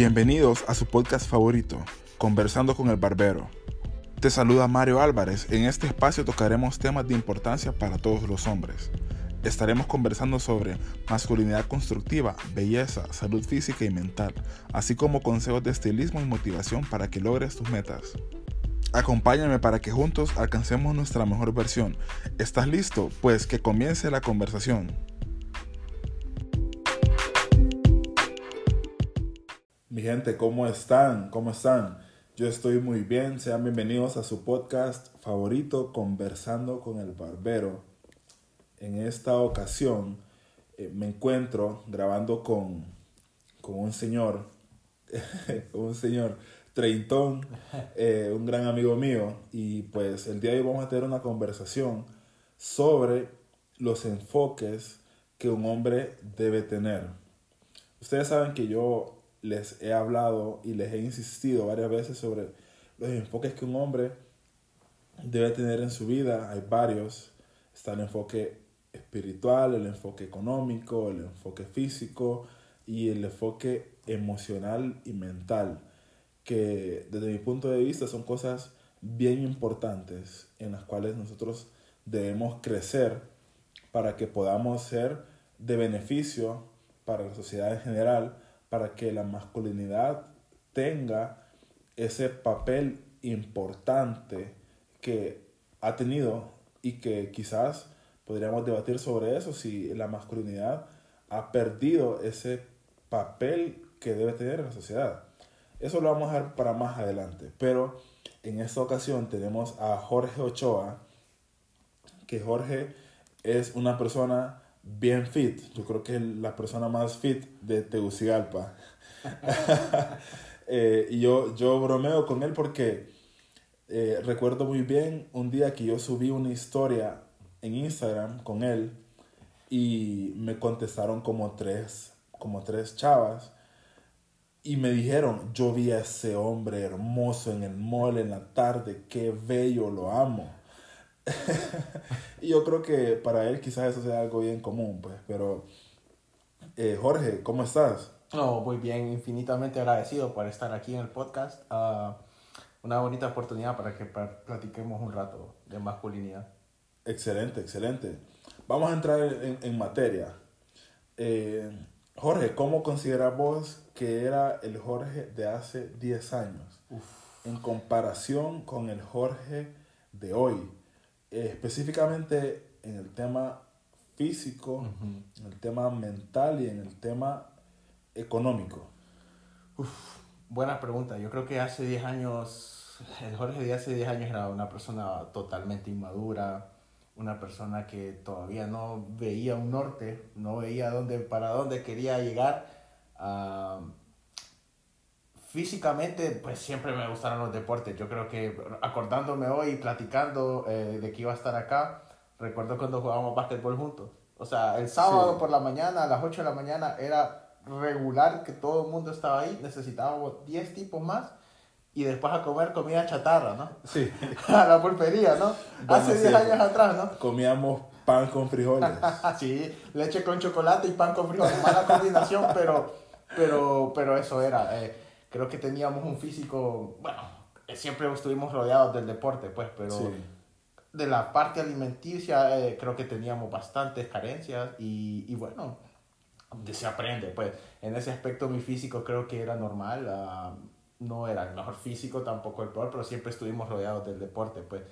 Bienvenidos a su podcast favorito, Conversando con el Barbero. Te saluda Mario Álvarez. En este espacio tocaremos temas de importancia para todos los hombres. Estaremos conversando sobre masculinidad constructiva, belleza, salud física y mental, así como consejos de estilismo y motivación para que logres tus metas. Acompáñame para que juntos alcancemos nuestra mejor versión. ¿Estás listo? Pues que comience la conversación. Mi gente, ¿cómo están? ¿Cómo están? Yo estoy muy bien. Sean bienvenidos a su podcast favorito, Conversando con el Barbero. En esta ocasión eh, me encuentro grabando con, con un señor, un señor treintón, eh, un gran amigo mío. Y pues el día de hoy vamos a tener una conversación sobre los enfoques que un hombre debe tener. Ustedes saben que yo les he hablado y les he insistido varias veces sobre los enfoques que un hombre debe tener en su vida. Hay varios. Está el enfoque espiritual, el enfoque económico, el enfoque físico y el enfoque emocional y mental, que desde mi punto de vista son cosas bien importantes en las cuales nosotros debemos crecer para que podamos ser de beneficio para la sociedad en general, para que la masculinidad tenga ese papel importante que ha tenido y que quizás podríamos debatir sobre eso, si la masculinidad ha perdido ese papel que debe tener en la sociedad. Eso lo vamos a ver para más adelante, pero en esta ocasión tenemos a Jorge Ochoa, que Jorge es una persona bien fit. Yo creo que es la persona más fit de Tegucigalpa. Eh, y yo, yo bromeo con él porque eh, recuerdo muy bien un día que yo subí una historia en Instagram con él y me contestaron como tres, como tres chavas y me dijeron, yo vi a ese hombre hermoso en el mall en la tarde, qué bello, lo amo. y yo creo que para él quizás eso sea algo bien común, pues, pero eh, Jorge, ¿cómo estás? No, muy bien, infinitamente agradecido por estar aquí en el podcast. Ah, una bonita oportunidad para que platiquemos un rato de masculinidad. Excelente, excelente. Vamos a entrar en, en materia. Eh, Jorge, ¿cómo consideras vos que era el Jorge de hace 10 años en comparación con el Jorge de hoy? Específicamente en el tema físico, en el tema mental y en el tema económico? buena pregunta. Yo creo que hace 10 años, el Jorge de hace 10 años era una persona totalmente inmadura, una persona que todavía no veía un norte, no veía dónde, para dónde quería llegar. Físicamente, pues siempre me gustaron los deportes. Yo creo que acordándome hoy, platicando eh, de que iba a estar acá, recuerdo cuando jugábamos básquetbol juntos. O sea, el sábado por la mañana, a las 8 de la mañana, era regular que todo el mundo estaba ahí. Necesitábamos 10 tipos más y después a comer comida chatarra, ¿no? Sí. a la pulpería, ¿no? Hace 10 años atrás, ¿no? Comíamos pan con frijoles. sí, leche con chocolate y pan con frijoles. Mala combinación, pero, pero, pero eso era. Eh, creo que teníamos un físico, bueno, siempre estuvimos rodeados del deporte, pues, pero de la parte alimenticia eh, creo que teníamos bastantes carencias y, y bueno, se aprende, pues, en ese aspecto mi físico creo que era normal. Ah, no era el mejor físico, tampoco el peor, pero siempre estuvimos rodeados del deporte, pues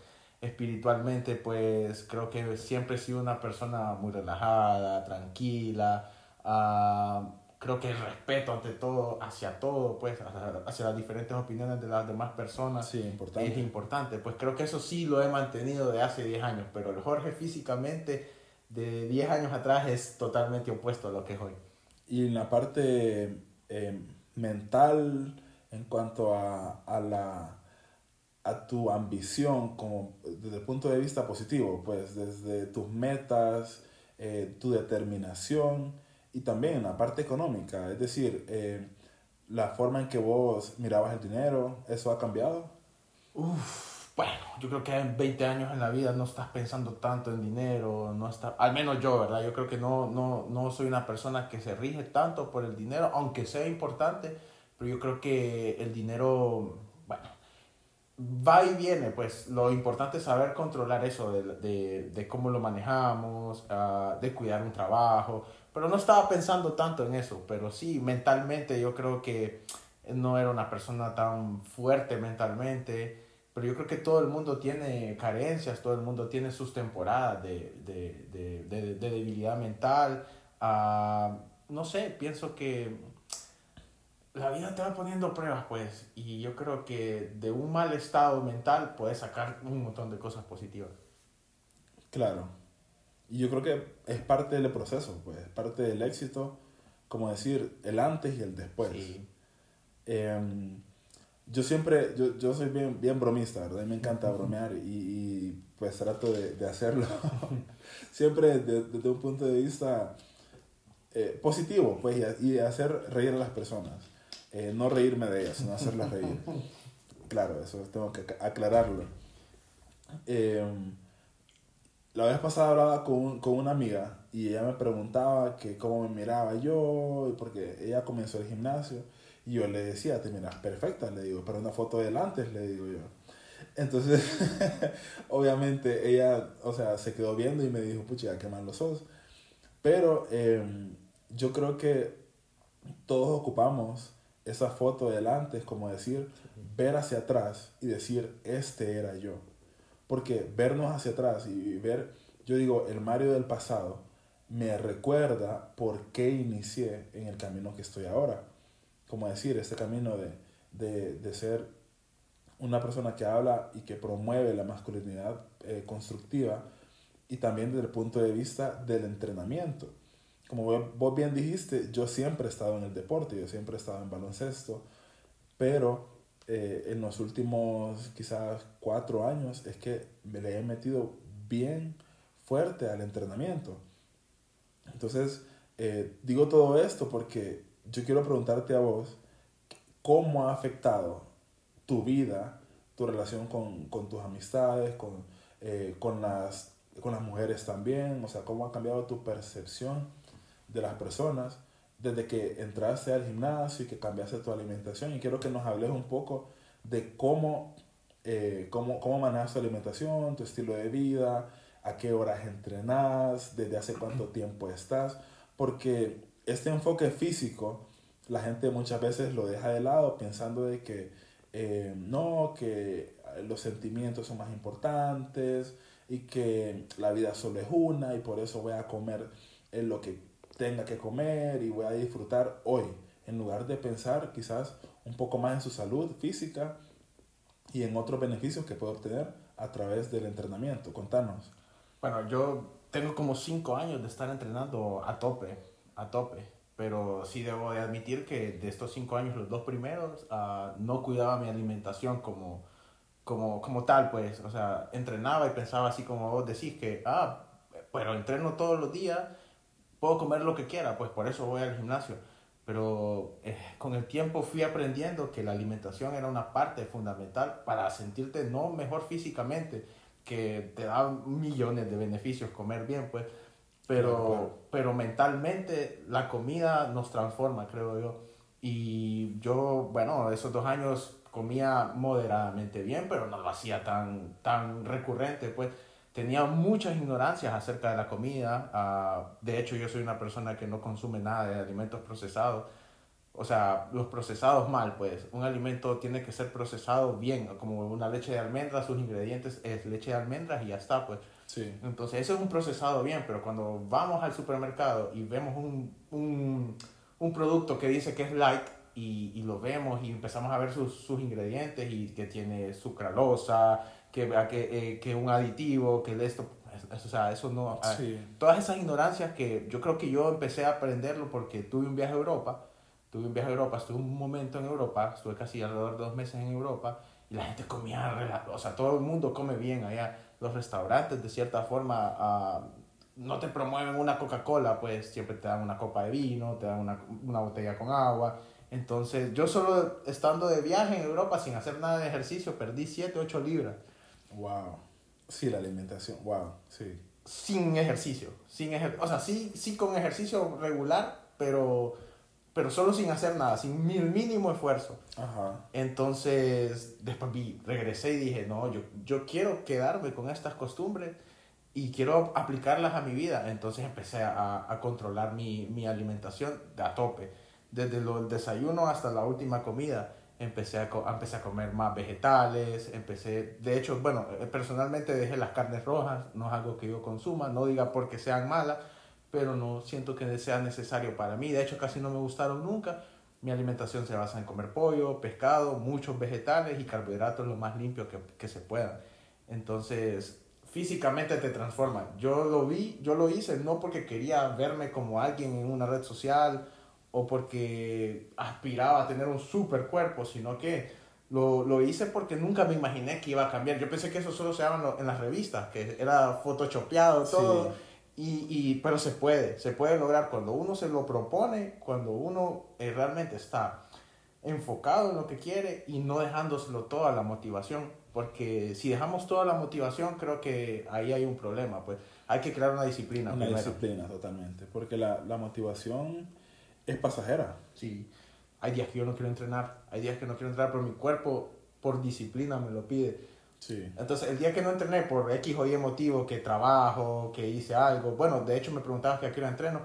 espiritualmente, pues creo que siempre he sido una persona muy relajada, tranquila, uh, creo que el respeto ante todo, hacia todo, pues hacia, las diferentes opiniones de las demás personas sí, importante. es importante, pues creo que eso sí lo he mantenido de hace 10 años, pero el Jorge físicamente de 10 años atrás es totalmente opuesto a lo que es hoy. Y en la parte eh, mental, en cuanto a, a, la, a tu ambición como desde el punto de vista positivo, pues desde tus metas, eh, tu determinación y también la parte económica, es decir, eh, la forma en que vos mirabas el dinero, ¿eso ha cambiado? Uf, bueno, yo creo que en 20 años en la vida no estás pensando tanto en dinero, no está, al menos yo, ¿verdad? Yo creo que no, no, no soy una persona que se rige tanto por el dinero, aunque sea importante, pero yo creo que el dinero, bueno, va y viene, pues lo importante es saber controlar eso, de, de, de cómo lo manejamos, uh, de cuidar un trabajo, pero no estaba pensando tanto en eso, pero sí, mentalmente yo creo que no era una persona tan fuerte mentalmente, pero yo creo que todo el mundo tiene carencias, todo el mundo tiene sus temporadas de, de, de, de, de debilidad mental. Uh, no sé, pienso que la vida te va poniendo pruebas, pues, y yo creo que de un mal estado mental puedes sacar un montón de cosas positivas. Claro. Y yo creo que es parte del proceso, pues, es parte del éxito, como decir, el antes y el después. Sí. Eh, yo siempre, yo, yo soy bien, bien bromista, ¿verdad? Y me encanta bromear y, y pues trato de, de hacerlo siempre desde, desde, un punto de vista eh, positivo, pues, y, y, hacer reír a las personas. Eh, no reírme de ellas, sino hacerlas reír. Claro, eso tengo que aclararlo. Eh, la vez pasada hablaba con, con, una amiga y ella me preguntaba que cómo me miraba yo, porque ella comenzó el gimnasio y yo le decía, te miras perfecta, le digo, pero una foto del antes, le digo yo. Entonces, obviamente ella, o sea, se quedó viendo y me dijo, pucha, qué mal lo sos. Pero eh, yo creo que todos ocupamos esa foto del antes, como decir, ver hacia atrás y decir, este era yo. Porque vernos hacia atrás y ver, yo digo, el Mario del pasado me recuerda por qué inicié en el camino que estoy ahora. Como decir, este camino de, de, de ser una persona que habla y que promueve la masculinidad eh, constructiva y también desde el punto de vista del entrenamiento como vos bien dijiste, yo siempre he estado en el deporte, yo siempre he estado en baloncesto, pero eh, en los últimos quizás cuatro años es que me le he metido bien fuerte al entrenamiento. Entonces, eh, digo todo esto porque yo quiero preguntarte a vos, ¿cómo ha afectado tu vida, tu relación con, con tus amistades, con, eh, con, las, con las mujeres también? O sea, ¿cómo ha cambiado tu percepción? de las personas desde que entraste al gimnasio y que cambiaste tu alimentación. Y quiero que nos hables un poco de cómo, eh, cómo, cómo manejas tu alimentación, tu estilo de vida, a qué horas entrenas, desde hace cuánto tiempo estás. Porque este enfoque físico, la gente muchas veces lo deja de lado pensando de que eh, no, que los sentimientos son más importantes y que la vida solo es una y por eso voy a comer en lo que tenga que comer y voy a disfrutar hoy, en lugar de pensar quizás un poco más en su salud física y en otros beneficios que puede obtener a través del entrenamiento. Contanos. Bueno, yo tengo como cinco años de estar entrenando a tope, a tope, pero sí debo de admitir que de estos cinco años, los dos primeros, uh, no cuidaba mi alimentación como, como, como tal, pues, o sea, entrenaba y pensaba así como vos decís que, ah, pero entreno todos los días puedo comer lo que quiera, pues por eso voy al gimnasio. Pero eh, con el tiempo fui aprendiendo que la alimentación era una parte fundamental para sentirte no mejor físicamente, que te da millones de beneficios comer bien, pues, pero, pero mentalmente la comida nos transforma, creo yo. Y yo, bueno, esos dos años comía moderadamente bien, pero no lo hacía tan, tan recurrente, pues tenía muchas ignorancias acerca de la comida. Uh, de hecho, yo soy una persona que no consume nada de alimentos procesados. O sea, los procesados mal, pues. Un alimento tiene que ser procesado bien, como una leche de almendras, sus ingredientes es leche de almendras y ya está, pues. Sí. Entonces, eso es un procesado bien, pero cuando vamos al supermercado y vemos un, un, un producto que dice que es light y, y, lo vemos y empezamos a ver sus, sus ingredientes y que tiene sucralosa, que, que, eh, que un aditivo, que esto, o sea, eso no... Ah, sí. Todas esas ignorancias que yo creo que yo empecé a aprenderlo porque tuve un viaje a Europa, tuve un viaje a Europa, estuve un momento en Europa, estuve casi alrededor de dos meses en Europa y la gente comía, o sea, todo el mundo come bien allá. Los restaurantes, de cierta forma, uh, no te promueven una Coca-Cola, pues siempre te dan una copa de vino, te dan una, una botella con agua. Entonces, yo solo estando de viaje en Europa sin hacer nada de ejercicio, perdí 7, 8 libras. Wow. Sí, la alimentación, wow, sí. Sin ejercicio, sin ejer o sea, sí, sí con ejercicio regular, pero, pero solo sin hacer nada, sin el mínimo esfuerzo. Ajá. Entonces, después vi, regresé y dije, no, yo, yo quiero quedarme con estas costumbres y quiero aplicarlas a mi vida. Entonces empecé a, a controlar mi, mi, alimentación a tope, desde el desayuno hasta la última comida. Empecé a, empecé a comer más vegetales, empecé, de hecho, bueno, eh, personalmente dejé las carnes rojas, no es algo que yo consuma, no diga porque sean malas, pero no siento que sea necesario para mí. De hecho, casi no me gustaron nunca. Mi alimentación se basa en comer pollo, pescado, muchos vegetales y carbohidratos lo más limpio que, que se puedan. Entonces, físicamente te transforma. Yo lo vi, yo lo hice no porque quería verme como alguien en una red social o porque aspiraba a tener un super cuerpo, sino que lo, lo hice porque nunca me imaginé que iba a cambiar. Yo pensé que eso solo se daba en, las revistas, que era photoshopeado todo. Y, y, pero se puede, se puede lograr cuando uno se lo propone, cuando uno eh, realmente está enfocado en lo que quiere y no dejándoselo toda la motivación. Porque si dejamos toda la motivación, creo que ahí hay un problema. Pues hay que crear una disciplina. Una disciplina, totalmente. Porque la, la motivación es pasajera. Sí. Hay días que yo no quiero entrenar, hay días que no quiero entrenar, pero mi cuerpo por disciplina me lo pide Sí. Entonces, el día que no entrené por X o Y motivo, que trabajo, que hice algo, bueno, de hecho me preguntabas que a qué hora entreno,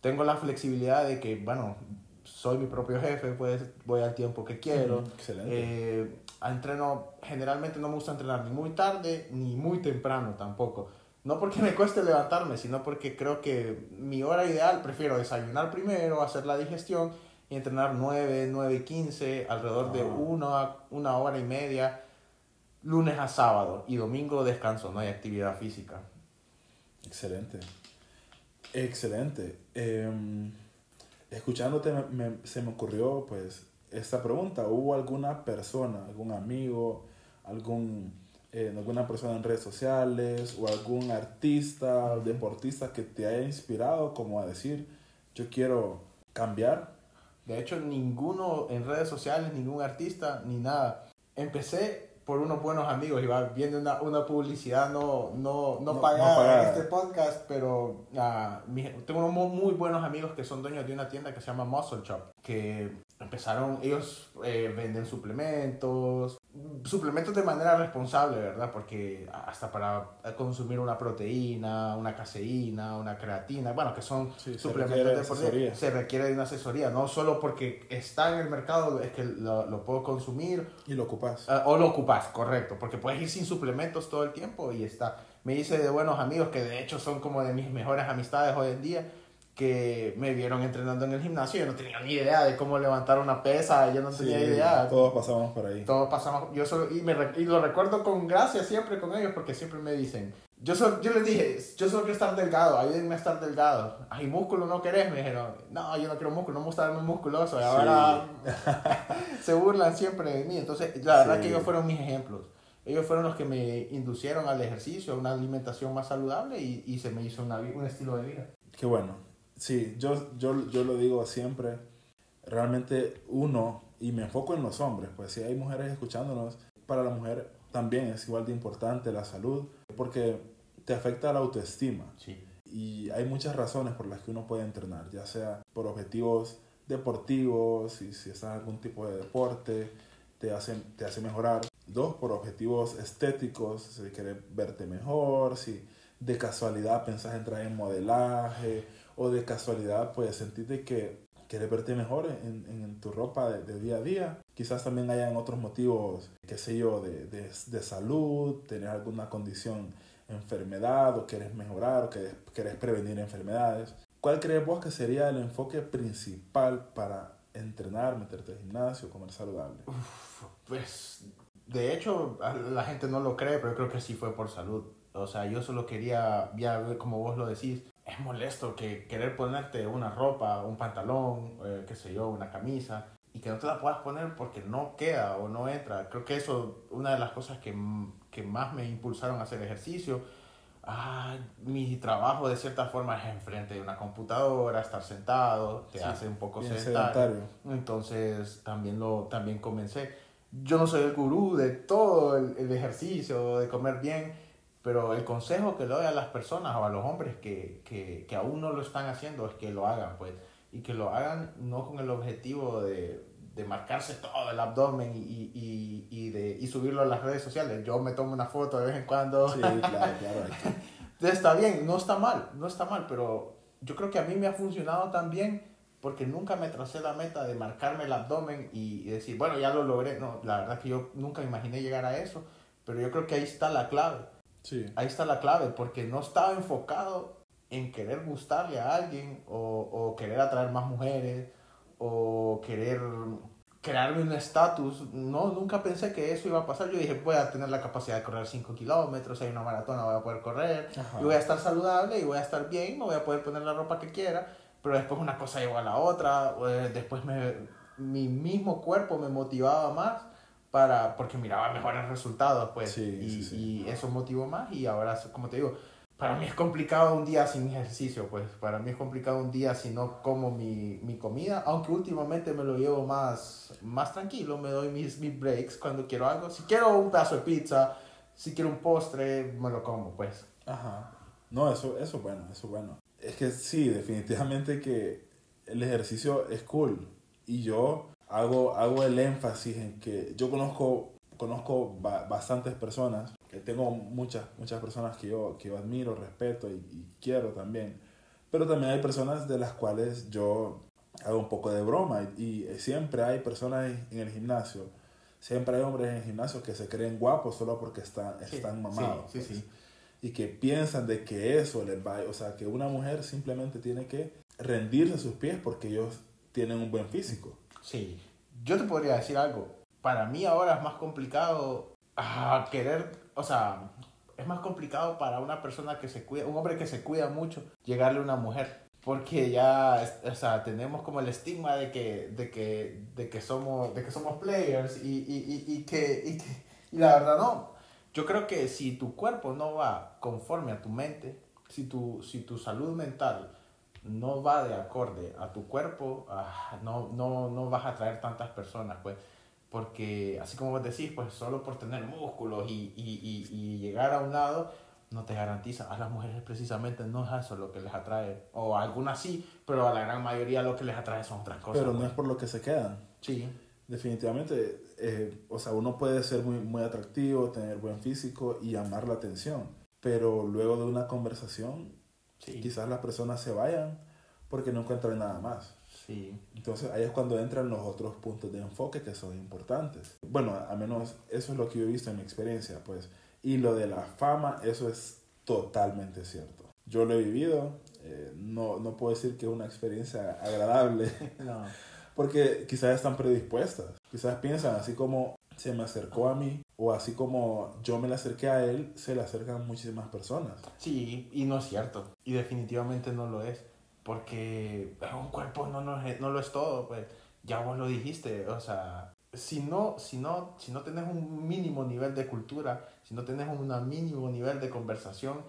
tengo la flexibilidad de que, bueno, soy mi propio jefe, pues voy al tiempo que quiero. excelente. Eh, entreno, generalmente no me gusta entrenar ni muy tarde ni muy temprano tampoco. No porque me cueste levantarme, sino porque creo que mi hora ideal, prefiero desayunar primero, hacer la digestión y entrenar 9, 9, 15, alrededor de ah. una, una hora y media lunes a sábado y domingo descanso, no hay actividad física. Excelente. Excelente. Em, escuchándote se me ocurrió pues esta pregunta. ¿Hubo alguna persona, algún amigo, algún, eh, alguna persona en redes sociales o algún artista, deportista que te haya inspirado como a decir, yo quiero cambiar? De hecho, ninguno en redes sociales, ningún artista, ni nada. Empecé por unos buenos amigos va viendo una, una publicidad no, no, no, pagada en este podcast, pero uh, tengo unos muy buenos amigos que son dueños de una tienda que se llama Muscle Shop, que empezaron, ellos eh, venden suplementos, suplementos de manera responsable, ¿verdad? Porque hasta para consumir una proteína, una caseína, una creatina, bueno, que son suplementos de se requiere de una asesoría, no solo porque está en el mercado es que lo, lo puedo consumir. Y lo ocupas. Ah, o lo ocupas, correcto, porque puedes ir sin suplementos todo el tiempo y está. Me hice de buenos amigos que de hecho son como de mis mejores amistades hoy en día que me vieron entrenando en el gimnasio, yo no tenía ni idea de cómo levantar una pesa, yo no tenía idea. Todos pasamos por ahí. Todos pasamos, yo solo, y, me, y lo recuerdo con gracia siempre con ellos porque siempre me dicen, yo, solo, yo les dije, yo solo quiero estar delgado, ayúdenme a estar delgado. Ay, músculo no querés, me dijeron, no, yo no quiero músculo, no me gusta darme musculoso. Y ahora se burlan siempre de mí. Entonces, la verdad que ellos fueron mis ejemplos. Ellos fueron los que me inducieron al ejercicio, a una alimentación más saludable y, y se me hizo una, un estilo de vida. Qué bueno. Sí, yo, yo, yo lo digo siempre, realmente uno, y me enfoco en los hombres, pues si hay mujeres escuchándonos, para la mujer también es igual de importante la salud, porque te afecta la autoestima. Sí. Y hay muchas razones por las que uno puede entrenar, ya sea por objetivos deportivos, y si estás en algún tipo de deporte, te hace, te hace mejorar. Dos, por objetivos estéticos, si quieres verte mejor, si de casualidad pensás entrar en modelaje o de casualidad pues sentiste que quieres verte mejor en, en tu ropa de, día a día. Quizás también hayan otros motivos, qué sé yo, de, de, de salud, tener alguna condición, enfermedad, o quieres mejorar, o quieres, prevenir enfermedades. ¿Cuál crees vos que sería el enfoque principal para entrenar, meterte al gimnasio, comer saludable? pues, de hecho, la gente no lo cree, pero creo que sí fue por salud. O sea, yo solo quería, ya como vos lo decís, es molesto que querer ponerte una ropa, un pantalón, eh, qué sé yo, una camisa, y que no te la puedas poner porque no queda o no entra. Creo que eso, una de las cosas que, que más me impulsaron a hacer ejercicio, ah, mi trabajo de cierta forma es enfrente de una computadora, estar sentado, te hace un poco sedentario. Entonces también lo también comencé. Yo no soy el gurú de todo el, el ejercicio, de comer bien, pero el consejo que le doy a las personas o a los hombres que, que, que, aún no lo están haciendo es que lo hagan, pues. y que lo hagan no con el objetivo de, de marcarse todo el abdomen y, y, y, de, y subirlo a las redes sociales. Yo me tomo una foto de vez en cuando. Sí, claro, claro. Está bien, no está mal, no está mal, pero yo creo que a mí me ha funcionado también porque nunca me tracé la meta de marcarme el abdomen y, decir, bueno, ya lo logré. No, la verdad que yo nunca imaginé llegar a eso, pero yo creo que ahí está la clave. Sí. Ahí está la clave, porque no estaba enfocado en querer gustarle a alguien o, o querer atraer más mujeres o querer crearme un estatus. No, nunca pensé que eso iba a pasar. Yo dije, voy a tener la capacidad de correr 5 kilómetros, hay una maratona, voy a poder correr, y voy a estar saludable y voy a estar bien, me voy a poder poner la ropa que quiera. Pero después una cosa llegó a la otra, eh, después me, mi mismo cuerpo me motivaba más para, porque miraba mejores resultados, pues, y, y eso motivó más y ahora, como te digo, para mí es complicado un día sin ejercicio, pues. Para mí es complicado un día si no como mi, mi comida, aunque últimamente me lo llevo más, más tranquilo, me doy mis, mis breaks cuando quiero algo. Si quiero un pedazo de pizza, si quiero un postre, me lo como, pues. Ajá. No, eso, eso es bueno, eso es bueno. Es que sí, definitivamente que el ejercicio es cool. Y yo hago, hago el énfasis en que yo conozco, conozco bastantes personas tengo muchas, muchas personas que yo, que yo admiro, respeto y, quiero también. Pero también hay personas de las cuales yo hago un poco de broma y, siempre hay personas en el gimnasio, siempre hay hombres en el gimnasio que se creen guapos solo porque están, están mamados. Sí, sí, y que piensan de que eso les va, o sea, que una mujer simplemente tiene que rendirse a sus pies porque ellos tienen un buen físico. Sí, yo te podría decir algo. Para mí ahora es más complicado ah, querer o sea, es más complicado para una persona que se cuida, un hombre que se cuida mucho, llegarle a una mujer. Porque ya, o sea, tenemos como el estigma de que, de que, de que, somos, de que somos players y, y, y, y que, y, que, y la verdad no. Yo creo que si tu cuerpo no va conforme a tu mente, si tu, si tu salud mental no va de acorde a tu cuerpo, ah, no, no, no vas a atraer tantas personas, pues porque así como vos decís, pues solo por tener músculos y, y, y, llegar a un lado, no te garantiza. A las mujeres precisamente no es eso lo que les atrae, o a algunas sí, pero a la gran mayoría lo que les atrae son otras cosas. Pero no pues. es por lo que se quedan. Sí. Definitivamente, eh, o sea, uno puede ser muy, muy atractivo, tener buen físico y llamar la atención, pero luego de una conversación, quizás las personas se vayan porque no encuentran nada más. Sí. Entonces ahí es cuando entran los otros puntos de enfoque que son importantes. Bueno, a menos eso es lo que yo he visto en mi experiencia, pues. Y lo de la fama, eso es totalmente cierto. Yo lo he vivido, eh, no, no puedo decir que es una experiencia agradable, no. porque quizás están predispuestas, quizás piensan así como se me acercó a mí o así como yo me le acerqué a él, se le acercan muchísimas personas. Sí, y no es cierto, y definitivamente no lo es porque un cuerpo no, no, no lo es todo, pues ya vos lo dijiste, o sea, si no, si no, si no tenés un mínimo nivel de cultura, si no tenés un mínimo nivel de conversación,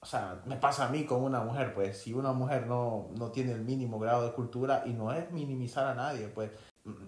o sea, me pasa a mí con una mujer, pues si una mujer no, no tiene el mínimo grado de cultura y no es minimizar a nadie, pues,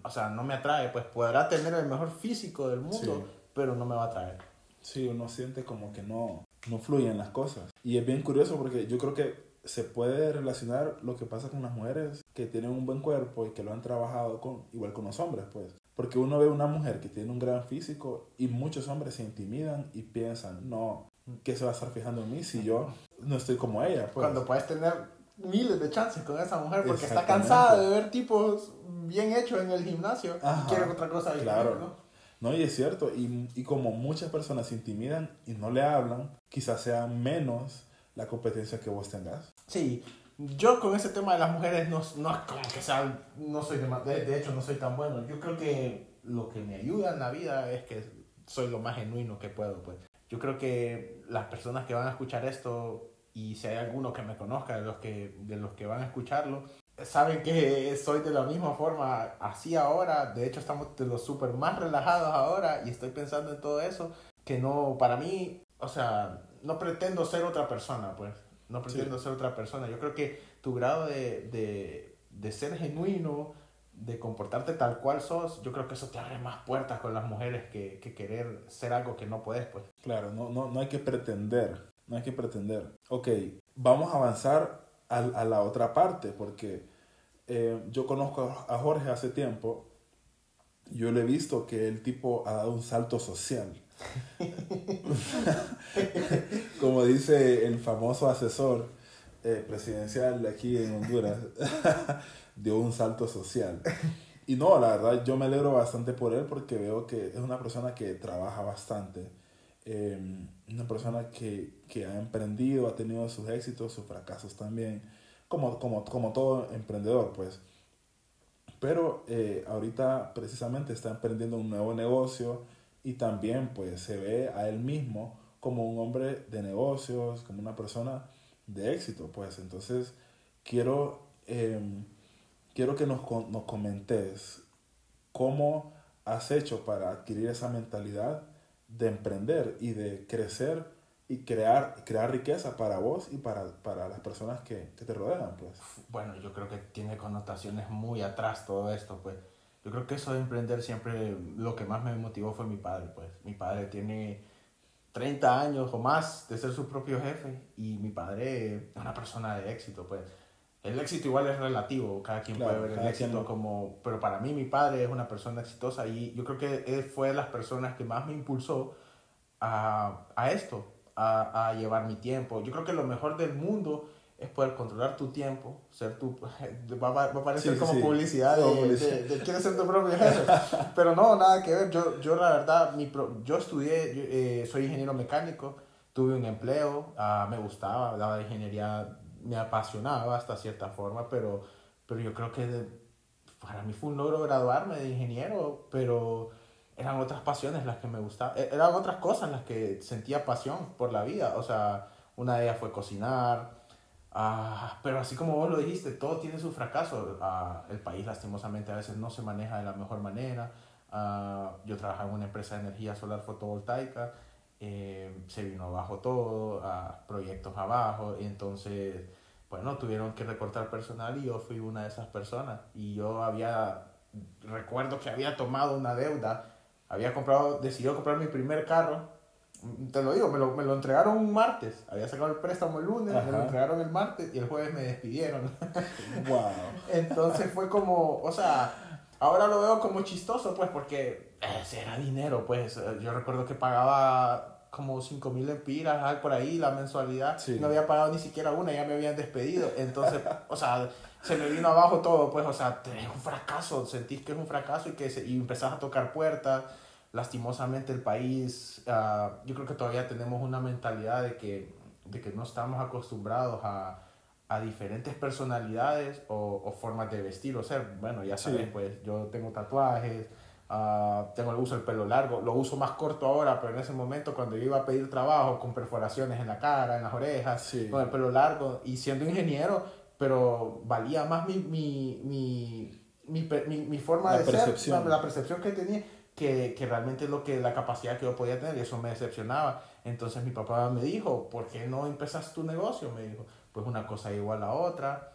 o sea, no me atrae, pues podrá tener el mejor físico del mundo, pero no me va a atraer. Sí, uno siente como que no, no fluyen las cosas. Y es bien curioso porque yo creo que se puede relacionar lo que pasa con las mujeres que tienen un buen cuerpo y que lo han trabajado con, igual con los hombres, pues. Porque uno ve una mujer que tiene un gran físico y muchos hombres se intimidan y piensan, no, ¿qué se va a estar fijando en mí si yo no estoy como ella? Pues? Cuando puedes tener miles de chances con esa mujer porque está cansada de ver tipos bien hechos en el gimnasio y quiere otra cosa claro. ¿no? No, y es cierto, y, y como muchas personas se intimidan y no le hablan, quizás sean menos la competencia que vos tengas. Sí, yo con ese tema de las mujeres no, no es como que sea, no soy de, de, hecho no soy tan bueno. Yo creo que lo que me ayuda en la vida es que soy lo más genuino que puedo, pues. Yo creo que las personas que van a escuchar esto y si hay alguno que me conozca de los que de los que van a escucharlo, saben que soy de la misma forma así ahora, de hecho estamos de los súper más relajados ahora y estoy pensando en todo eso, que no, para mí, o sea, no pretendo ser otra persona, pues. No pretendo ser otra persona. Yo creo que tu grado de, de, de, ser genuino, de comportarte tal cual sos, yo creo que eso te abre más puertas con las mujeres que, que querer ser algo que no puedes, pues. Claro, no, no, no hay que pretender. No hay que pretender. Ok, vamos a avanzar a, a la otra parte, porque eh, yo conozco a Jorge hace tiempo, yo le he visto que el tipo ha dado un salto social. Como dice el famoso asesor eh, presidencial aquí en Honduras, dio un salto social. Y no, la verdad, yo me alegro bastante por él porque veo que es una persona que trabaja bastante. Eh, una persona que, que, ha emprendido, ha tenido sus éxitos, sus fracasos también, como, como, como todo emprendedor, pues. Pero eh, ahorita precisamente está emprendiendo un nuevo negocio y también pues se ve a él mismo como un hombre de negocios, como una persona de éxito, pues. Entonces, quiero, em, quiero que nos, nos comentes cómo has hecho para adquirir esa mentalidad de emprender y de crecer y crear, crear riqueza para vos y para, para las personas que, que, te rodean, pues. Bueno, yo creo que tiene connotaciones muy atrás todo esto, pues. Yo creo que eso de emprender siempre, lo que más me motivó fue mi padre, pues. Mi padre tiene 30 años o más de ser su propio jefe y mi padre es una persona de éxito, pues. El éxito igual es relativo, cada quien puede ver el éxito como... Pero para mí mi padre es una persona exitosa y yo creo que él fue de las personas que más me impulsó a, a esto, a, a, llevar mi tiempo. Yo creo que lo mejor del mundo es poder controlar tu tiempo, ser tu... Va, va, a parecer como sí. publicidad de, de, de, quieres ser tu propio jefe. Pero no, nada que ver. Yo, yo la verdad, mi pro, yo estudié, yo, eh, soy ingeniero mecánico, tuve un empleo, uh, me gustaba, la ingeniería me apasionaba hasta cierta forma, pero, pero yo creo que para mí fue un logro graduarme de ingeniero, pero eran otras pasiones las que me gustaban, eran otras cosas las que sentía pasión por la vida, o sea, una de ellas fue cocinar, uh, pero así como vos lo dijiste, todo tiene su fracaso, uh, el país lastimosamente a veces no se maneja de la mejor manera, uh, yo trabajaba en una empresa de energía solar fotovoltaica, eh, se vino abajo todo, a proyectos abajo, y entonces, bueno, tuvieron que recortar personal y yo fui una de esas personas. Y yo había, recuerdo que había tomado una deuda, había comprado, decidió comprar mi primer carro, te lo digo, me lo, me lo entregaron un martes, había sacado el préstamo el lunes, Ajá. me lo entregaron el martes y el jueves me despidieron. Wow. entonces fue como, o sea, ahora lo veo como chistoso, pues, porque ese era dinero, pues. Yo recuerdo que pagaba como 5 mil empiras, por ahí, la mensualidad. Sí. No había pagado ni siquiera una, ya me habían despedido. Entonces, o sea, se me vino abajo todo, pues, o sea, es un fracaso. Sentís que es un fracaso y que se, y empezás a tocar puertas. Lastimosamente el país, uh, yo creo que todavía tenemos una mentalidad de que, de que no estamos acostumbrados a, a diferentes personalidades o, o, formas de vestir o ser. Bueno, ya sabes, sí. pues yo tengo tatuajes, uh, tengo el uso del pelo largo, lo uso más corto ahora, pero en ese momento cuando yo iba a pedir trabajo con perforaciones en la cara, en las orejas, sí. con el pelo largo y siendo ingeniero, pero valía más mi, mi, mi, mi, mi, forma la de percepción. ser, la, la percepción que tenía. Que, que, realmente lo que la capacidad que yo podía tener y eso me decepcionaba. Entonces mi papá me dijo, ¿por qué no empezas tu negocio? Me dijo, pues una cosa igual a otra.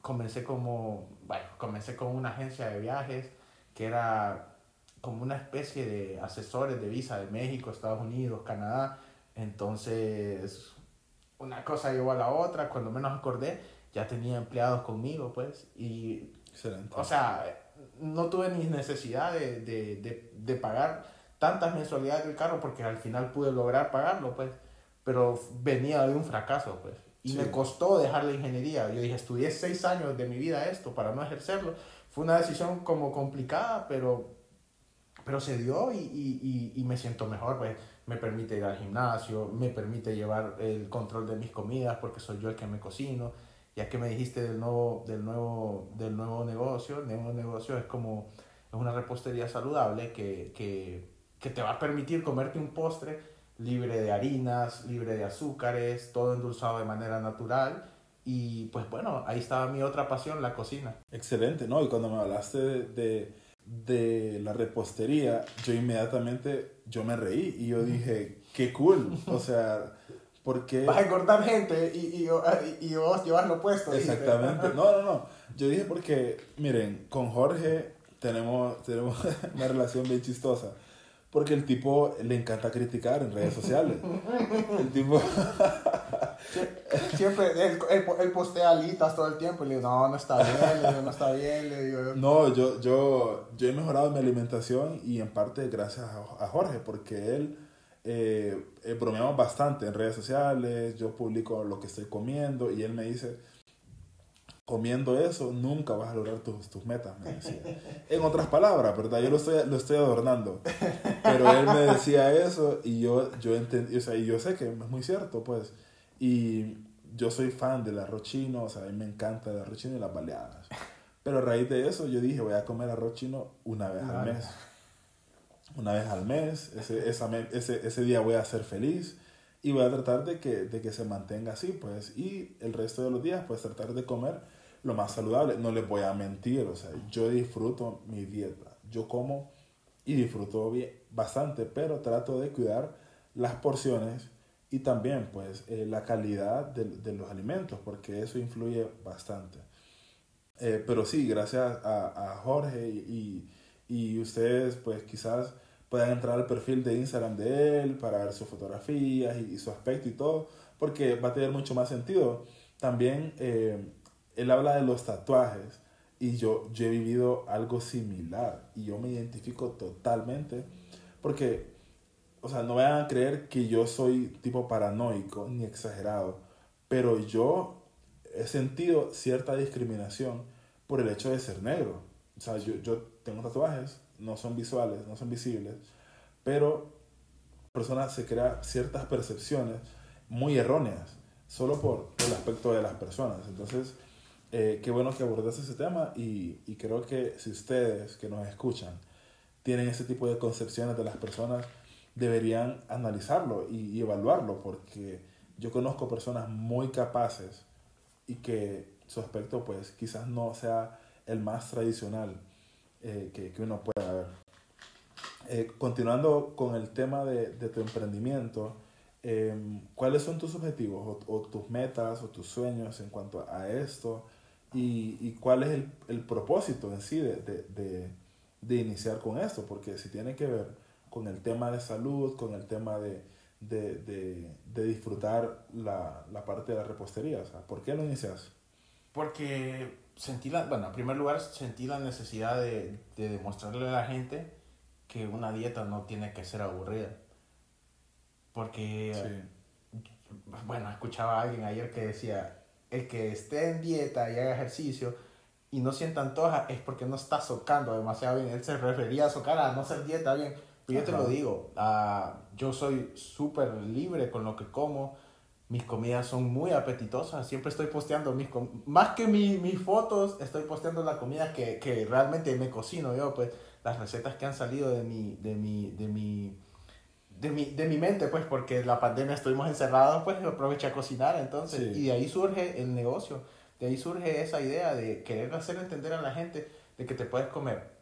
Comencé como, bueno, comencé con una agencia de viajes que era como una especie de asesores de visa de México, Estados Unidos, Canadá. Entonces, una cosa llevó a la otra. Cuando menos acordé, ya tenía empleados conmigo, pues. Y, Excelente. o sea, no tuve ni necesidad de, de, de, de pagar tantas mensualidades del carro porque al final pude lograr pagarlo, pues. Pero venía de un fracaso, pues. Y sí. me costó dejar la ingeniería. Yo dije, estudié seis años de mi vida esto para no ejercerlo. Fue una decisión como complicada, pero, pero se dio y, y, y, y me siento mejor, pues. Me permite ir al gimnasio, me permite llevar el control de mis comidas porque soy yo el que me cocino. Ya que me dijiste del nuevo, del nuevo, del nuevo negocio, el nuevo negocio es como es una repostería saludable que, que, que te va a permitir comerte un postre libre de harinas, libre de azúcares, todo endulzado de manera natural. Y pues bueno, ahí estaba mi otra pasión, la cocina. Excelente, ¿no? Y cuando me hablaste de, de, la repostería, yo inmediatamente, yo me reí y yo dije, qué cool. O sea, porque... Vas a engordar gente y, y, y, y vos llevas lo puesto. Exactamente. No, no, no. Yo dije porque, miren, con Jorge tenemos, tenemos una relación bien chistosa Porque el tipo le encanta criticar en redes sociales. el tipo... Siempre, él, él, postea alitas todo el tiempo y le digo, no, no está bien, le digo, no está bien, le digo. No, yo, yo, yo he mejorado mi alimentación y en parte gracias a, Jorge, porque él eh, eh, bromeamos bastante en redes sociales, yo publico lo que estoy comiendo y él me dice, comiendo eso nunca vas a lograr tus, tus metas, me decía. En otras palabras, ¿verdad? Yo lo estoy, lo estoy adornando, pero él me decía eso y yo, yo entendí, o sea, y yo sé que es muy cierto, pues. Y yo soy fan del arroz chino, o sea, a mí me encanta el arroz chino y las baleadas. Pero a raíz de eso yo dije, voy a comer arroz chino una vez al mes. Una vez al mes, ese, ese, ese día voy a ser feliz y voy a tratar de que, de que se mantenga así, pues. Y el resto de los días, pues tratar de comer lo más saludable. No les voy a mentir, o sea, yo disfruto mi dieta. Yo como y disfruto bastante, pero trato de cuidar las porciones y también pues eh, la calidad de, los alimentos, porque eso influye bastante. Eh, pero sí, gracias a, a Jorge y, y, ustedes pues quizás puedan entrar al perfil de Instagram de él para ver sus fotografías y, su aspecto y todo, porque va a tener mucho más sentido. También eh, él habla de los tatuajes y yo, yo he vivido algo similar y yo me identifico totalmente porque o sea, no vayan a creer que yo soy tipo paranoico ni exagerado, pero yo he sentido cierta discriminación por el hecho de ser negro. O sea, yo, yo tengo tatuajes, no son visuales, no son visibles, pero la persona se crea ciertas percepciones muy erróneas solo por el aspecto de las personas. Entonces, eh, qué bueno que abordas ese tema y, y creo que si ustedes que nos escuchan tienen ese tipo de concepciones de las personas, deberían analizarlo y, evaluarlo, porque yo conozco personas muy capaces y que su aspecto pues quizás no sea el más tradicional eh, que, que, uno pueda ver. Eh, continuando con el tema de, de tu emprendimiento, em, ¿cuáles son tus objetivos o, tus metas o tus sueños en cuanto a esto? ¿Y, y cuál es el, el, propósito en sí de, de, de, iniciar con esto? Porque si tiene que ver con el tema de salud, con el tema de, de, de, de disfrutar la, la, parte de la repostería. O sea, ¿Por qué lo inicias? Porque sentí la, bueno, en primer lugar sentí la necesidad de, de demostrarle a la gente que una dieta no tiene que ser aburrida. Porque, bueno, escuchaba a alguien ayer que decía, el que esté en dieta y haga ejercicio y no sienta antoja es porque no está socando demasiado bien. Él se refería a socar a no hacer dieta bien. Yo te lo digo, uh, yo soy súper libre con lo que como. Mis comidas son muy apetitosas. Siempre estoy posteando mis... Más que mi, mis fotos, estoy posteando la comida que, que, realmente me cocino yo. Pues las recetas que han salido de mi... De mi, de mi de mi, de mi mente, pues, porque la pandemia estuvimos encerrados, pues aproveché a cocinar, entonces, y de ahí surge el negocio, de ahí surge esa idea de querer hacer entender a la gente de que te puedes comer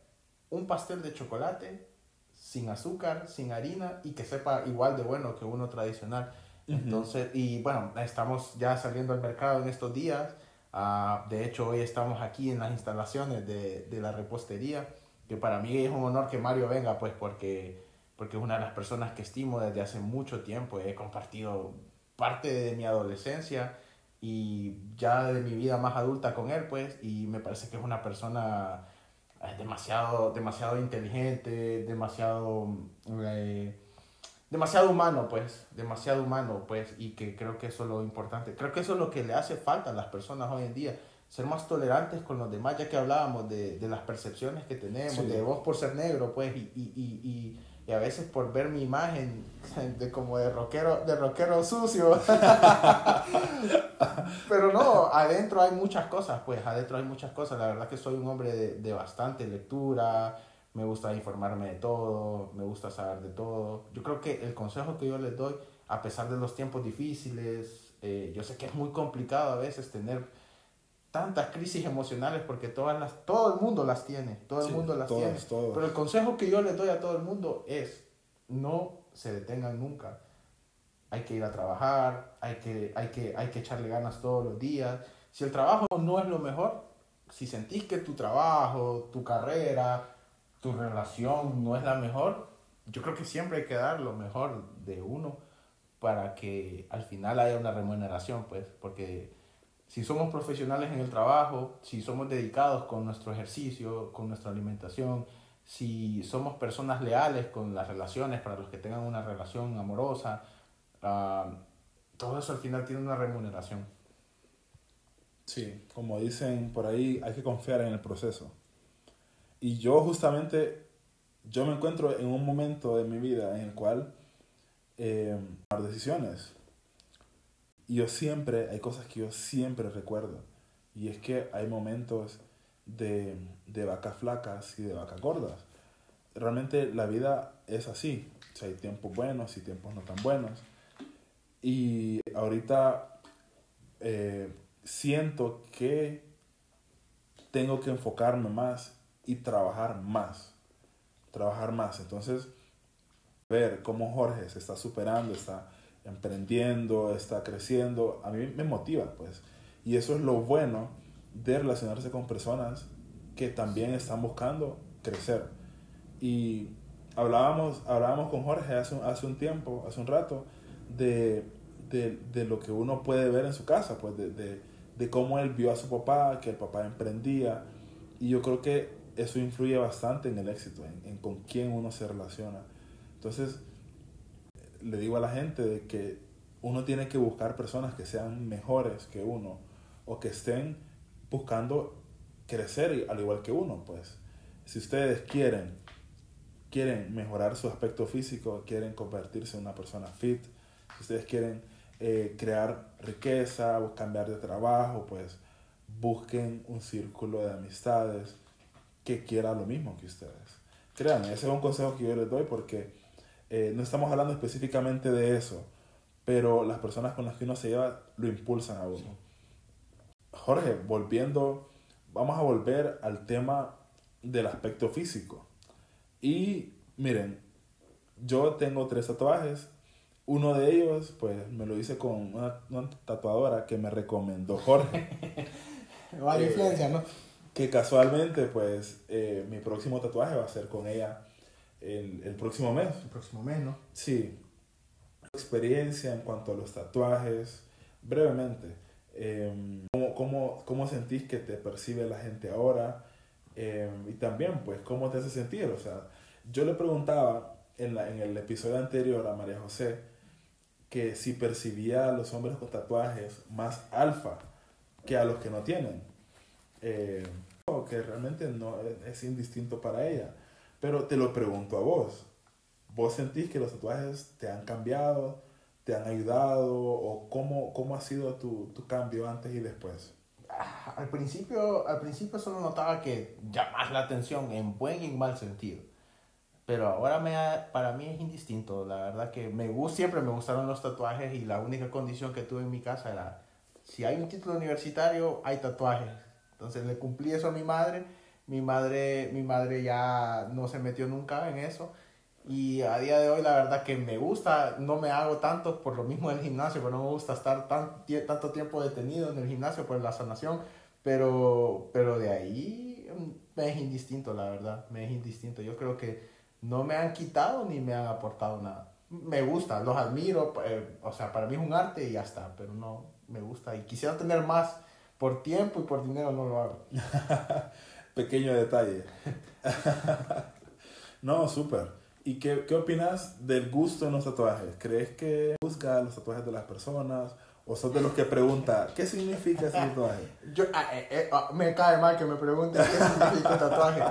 un pastel de chocolate sin azúcar, sin harina y que sepa igual de bueno que uno tradicional. Entonces, y bueno, estamos ya saliendo al mercado en estos días. Uh, de hecho, hoy estamos aquí en las instalaciones de, de, la repostería, que para mí es un honor que Mario venga, pues porque, porque es una de las personas que estimo desde hace mucho tiempo. He compartido parte de mi adolescencia y ya de mi vida más adulta con él, pues, y me parece que es una persona es demasiado, demasiado inteligente, demasiado, eh, demasiado humano, pues, demasiado humano, pues, y que creo que eso es lo importante. Creo que eso es lo que le hace falta a las personas hoy en día, ser más tolerantes con los demás, ya que hablábamos de, de las percepciones que tenemos, de vos por ser negro, pues, y, y, y y a veces por ver mi imagen de como de rockero, de rockero sucio. Pero no, adentro hay muchas cosas, pues adentro hay muchas cosas. La verdad que soy un hombre de, de bastante lectura, me gusta informarme de todo, me gusta saber de todo. Yo creo que el consejo que yo les doy, a pesar de los tiempos difíciles, eh, yo sé que es muy complicado a veces tener tantas crisis emocionales porque todas las, todo el mundo las tiene, todo el mundo las tiene. Pero el consejo que yo le doy a todo el mundo es no se detengan nunca. Hay que ir a trabajar, hay que, hay que, hay que echarle ganas todos los días. Si el trabajo no es lo mejor, si sentís que tu trabajo, tu carrera, tu relación no es la mejor, yo creo que siempre hay que dar lo mejor de uno para que al final haya una remuneración, pues, porque si somos profesionales en el trabajo, si somos dedicados con nuestro ejercicio, con nuestra alimentación, si somos personas leales con las relaciones, para los que tengan una relación amorosa, uh, todo eso al final tiene una remuneración. Sí, como dicen por ahí, hay que confiar en el proceso. Y yo justamente, yo me encuentro en un momento de mi vida en el cual eh, tomar decisiones. Y yo siempre, hay cosas que yo siempre recuerdo. Y es que hay momentos de, de vacas flacas y de vacas gordas. Realmente la vida es así. O hay tiempos buenos y tiempos no tan buenos. Y ahorita eh, siento que tengo que enfocarme más y trabajar más. Trabajar más. Entonces, ver cómo Jorge se está superando, está emprendiendo, está creciendo, a mí me motiva, pues. Y eso es lo bueno de relacionarse con personas que también están buscando crecer. Y hablábamos, hablábamos con Jorge hace, hace un tiempo, hace un rato, de, de, de, lo que uno puede ver en su casa, pues de, de, de, cómo él vio a su papá, que el papá emprendía. Y yo creo que eso influye bastante en el éxito, en, en con quién uno se relaciona. Entonces, le digo a la gente de que uno tiene que buscar personas que sean mejores que uno o que estén buscando crecer al igual que uno, pues. Si ustedes quieren quieren mejorar su aspecto físico, quieren convertirse en una persona fit, si ustedes quieren eh, crear riqueza o cambiar de trabajo, pues busquen un círculo de amistades que quiera lo mismo que ustedes. Créanme, ese es un consejo que yo les doy porque eh, no estamos hablando específicamente de eso, pero las personas con las que uno se lleva lo impulsan a uno. Jorge, volviendo, vamos a volver al tema del aspecto físico. Y miren, yo tengo tres tatuajes. Uno de ellos, pues me lo hice con una, tatuadora que me recomendó Jorge. Vale, influencia, ¿no? Que casualmente, pues, eh, mi próximo tatuaje va a ser con ella el, el próximo mes. El próximo mes, ¿no? Sí. Experiencia en cuanto a los tatuajes, brevemente. Eh, ¿cómo, cómo, cómo, sentís que te percibe la gente ahora? Eh, y también, pues, ¿cómo te hace sentir? O sea, yo le preguntaba en, la, en el episodio anterior a María José que si percibía a los hombres con tatuajes más alfa que a los que no tienen. Eh, que realmente no es indistinto para ella. Pero te lo pregunto a vos. ¿Vos sentís que los tatuajes te han cambiado, te han ayudado o cómo, cómo ha sido tu, tu cambio antes y después? Ah, al principio, al principio solo notaba que llamas la atención en buen y en mal sentido. Pero ahora me para mí es indistinto. La verdad que me siempre me gustaron los tatuajes y la única condición que tuve en mi casa era, si hay un título universitario, hay tatuajes. Entonces le cumplí eso a mi madre mi madre, mi madre ya no se metió nunca en eso. Y a día de hoy la verdad que me gusta, no me hago tanto por lo mismo del gimnasio, pero no me gusta estar tan, tanto tiempo detenido en el gimnasio por la sanación, pero, pero de ahí mm, me es indistinto, la verdad, me es indistinto. Yo creo que no me han quitado ni me han aportado nada. Me gusta, los admiro, eh, o sea, para mí es un arte y ya está, pero no, me gusta y quisiera tener más por tiempo y por dinero no lo hago. pequeño detalle. no, súper. ¿Y qué, qué opinas del gusto en los tatuajes? ¿Crees que juzga los tatuajes de las personas? ¿O sos de los que pregunta, ¿qué significa ese tatuaje? Yo, ah, eh, eh, ah, me cae mal que me pregunten qué significa un tatuaje.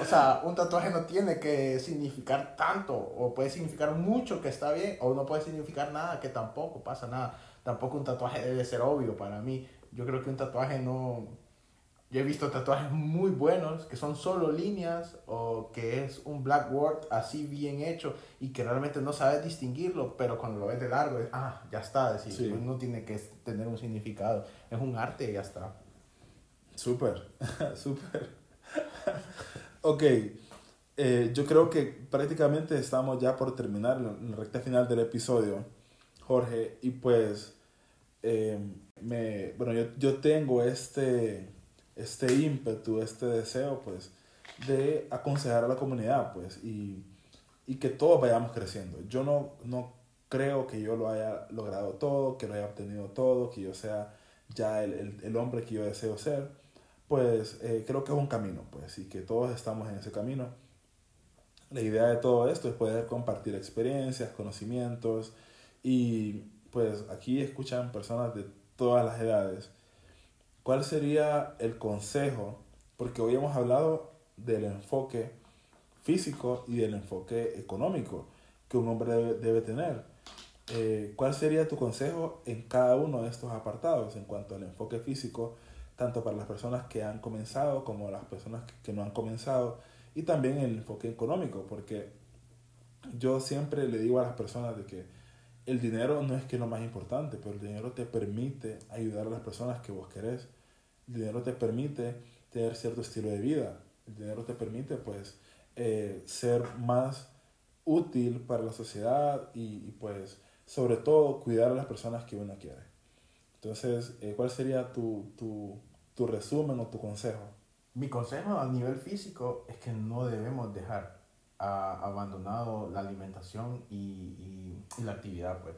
O sea, un tatuaje no tiene que significar tanto, o puede significar mucho que está bien, o no puede significar nada que tampoco pasa nada. Tampoco un tatuaje debe ser obvio para mí. Yo creo que un tatuaje no, yo he visto tatuajes muy buenos que son solo líneas o que es un blackboard así bien hecho y que realmente no sabes distinguirlo, pero cuando lo ves de largo, es, ah, ya está, decir, pues no tiene que tener un significado, es un arte y ya está. Súper, súper. ok, eh, yo creo que prácticamente estamos ya por terminar la recta final del episodio, Jorge, y pues, eh, me, bueno, yo, yo tengo este este ímpetu, este deseo, pues, de aconsejar a la comunidad, pues, y y que todos vayamos creciendo. Yo no, no creo que yo lo haya logrado todo, que lo haya obtenido todo, que yo sea ya el, el, el hombre que yo deseo ser. Pues eh, creo que es un camino, pues, y que todos estamos en ese camino. La idea de todo esto es poder compartir experiencias, conocimientos y pues aquí escuchan personas de todas las edades. ¿Cuál sería el consejo? Porque hoy hemos hablado del enfoque físico y del enfoque económico que un hombre debe, debe tener. Eh, ¿Cuál sería tu consejo en cada uno de estos apartados en cuanto al enfoque físico, tanto para las personas que han comenzado como las personas que, que no han comenzado, y también el enfoque económico? Porque yo siempre le digo a las personas de que el dinero no es que es lo más importante, pero el dinero te permite ayudar a las personas que vos querés. El dinero te permite tener cierto estilo de vida. El dinero te permite, pues, eh, ser más útil para la sociedad y, y, pues, sobre todo, cuidar a las personas que uno quiere. Entonces, eh, ¿cuál sería tu, tu, tu resumen o tu consejo? Mi consejo a nivel físico es que no debemos dejar a, abandonado la alimentación y, y, y la actividad, pues.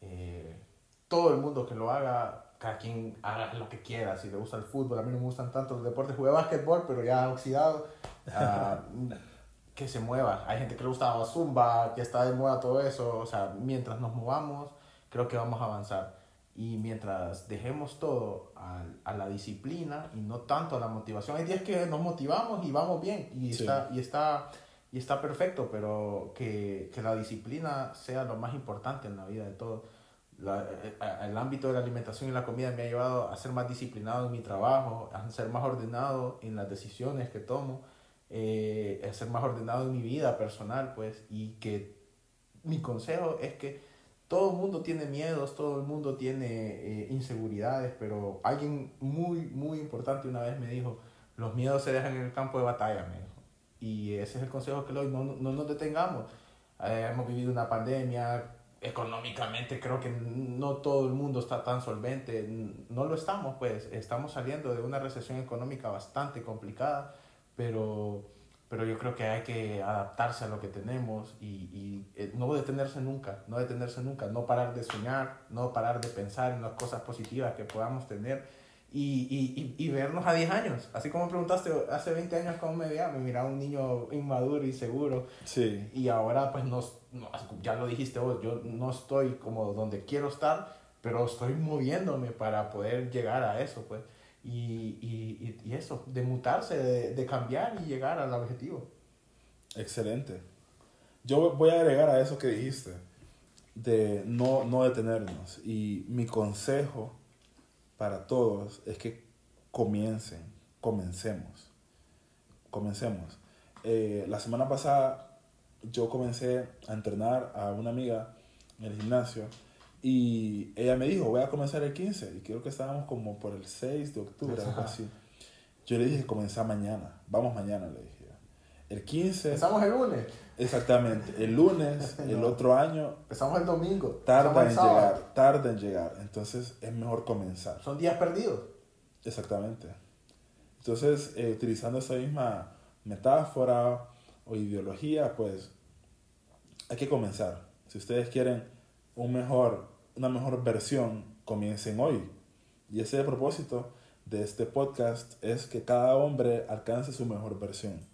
Eh, todo el mundo que lo haga, cada quien haga lo que quiera, si le gusta el fútbol, a mí no me gustan tanto los deportes, jugué básquetbol, pero ya oxidado, uh, que se mueva. Hay gente que le gusta zumba, que está de moda todo eso, o sea, mientras nos movamos, creo que vamos a avanzar. Y mientras dejemos todo a, a la disciplina y no tanto a la motivación, hay días que nos motivamos y vamos bien y Sí. está, y está y está perfecto, pero que, que la disciplina sea lo más importante en la vida de todos. La, eh, el ámbito de la alimentación y la comida me ha llevado a ser más disciplinado en mi trabajo, a ser más ordenado en las decisiones que tomo, eh, a ser más ordenado en mi vida personal, pues, y que mi consejo es que todo el mundo tiene miedos, todo el mundo tiene eh, inseguridades, pero alguien muy, muy importante una vez me dijo, los miedos se dejan en el campo de batalla, me dijo. Y ese es el consejo que le doy, no, no, no nos detengamos. Eh, hemos vivido una pandemia, económicamente creo que no todo el mundo está tan solvente, no lo estamos, pues estamos saliendo de una recesión económica bastante complicada, pero, pero yo creo que hay que adaptarse a lo que tenemos y, y eh, no detenerse nunca, no detenerse nunca, no parar de soñar, no parar de pensar en las cosas positivas que podamos tener y, y, y, vernos a 10 años. Así como preguntaste hace 20 años cómo me veía, me miraba un niño inmaduro y seguro. Sí. Y ahora pues no, no, ya lo dijiste vos, yo no estoy como donde quiero estar, pero estoy moviéndome para poder llegar a eso, pues. Y, y, y eso, de mutarse, de, de cambiar y llegar al objetivo. Excelente. Yo voy a agregar a eso que dijiste, de no, no detenernos. Y mi consejo para todos es que comiencen, comencemos, comencemos. Eh, la semana pasada yo comencé a entrenar a una amiga en el gimnasio y ella me dijo, voy a comenzar el 15 y creo que estábamos como por el 6 de octubre, algo así. Yo le dije, comenzá mañana, vamos mañana, le dije. El 15... Empezamos el lunes. Exactamente, el lunes, el otro año, Empezamos el domingo. tarda en llegar, tarda en llegar. Entonces es mejor comenzar. Son días perdidos. Exactamente. Entonces, eh, utilizando esa misma metáfora o ideología, pues hay que comenzar. Si ustedes quieren un mejor, una mejor versión, comiencen hoy. Y ese el propósito de este podcast es que cada hombre alcance su mejor versión.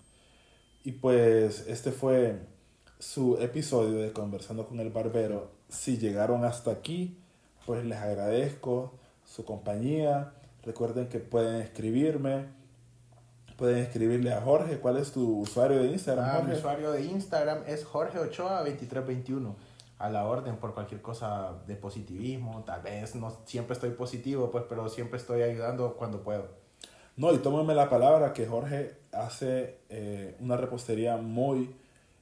Y pues este fue su episodio de Conversando con el Barbero. Si llegaron hasta aquí, pues les agradezco su compañía. Recuerden que pueden escribirme, pueden escribirle a Jorge. ¿Cuál es tu usuario de Instagram, Ah, mi usuario de Instagram es Jorge Ochoa 2321. A la orden por cualquier cosa de positivismo. Tal vez no siempre estoy positivo, pues, pero siempre estoy ayudando cuando puedo. No, y tómame la palabra que Jorge hace eh, una repostería muy...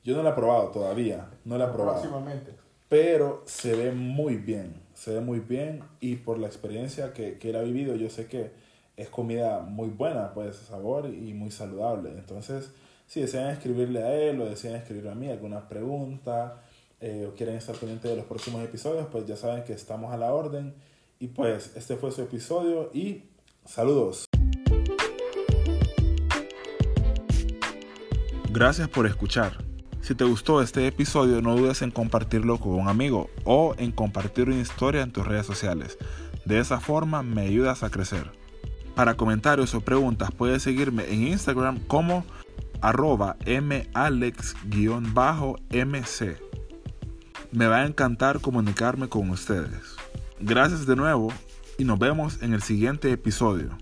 Yo no la he probado todavía, no la he probado. Próximamente. pero se ve muy bien, se ve muy bien y por la experiencia que, que él ha vivido yo sé que es comida muy buena, pues sabor y muy saludable. Entonces, si desean escribirle a él o desean escribirme a mí alguna pregunta eh, o quieren estar pendientes de los próximos episodios, pues ya saben que estamos a la orden. Y pues este fue su episodio y saludos. Gracias por escuchar. Si te gustó este episodio, no dudes en compartirlo con un amigo o en compartir una historia en tus redes sociales. De esa forma me ayudas a crecer. Para comentarios o preguntas puedes seguirme en Instagram como arroba malex-mc. Me va a encantar comunicarme con ustedes. Gracias de nuevo y nos vemos en el siguiente episodio.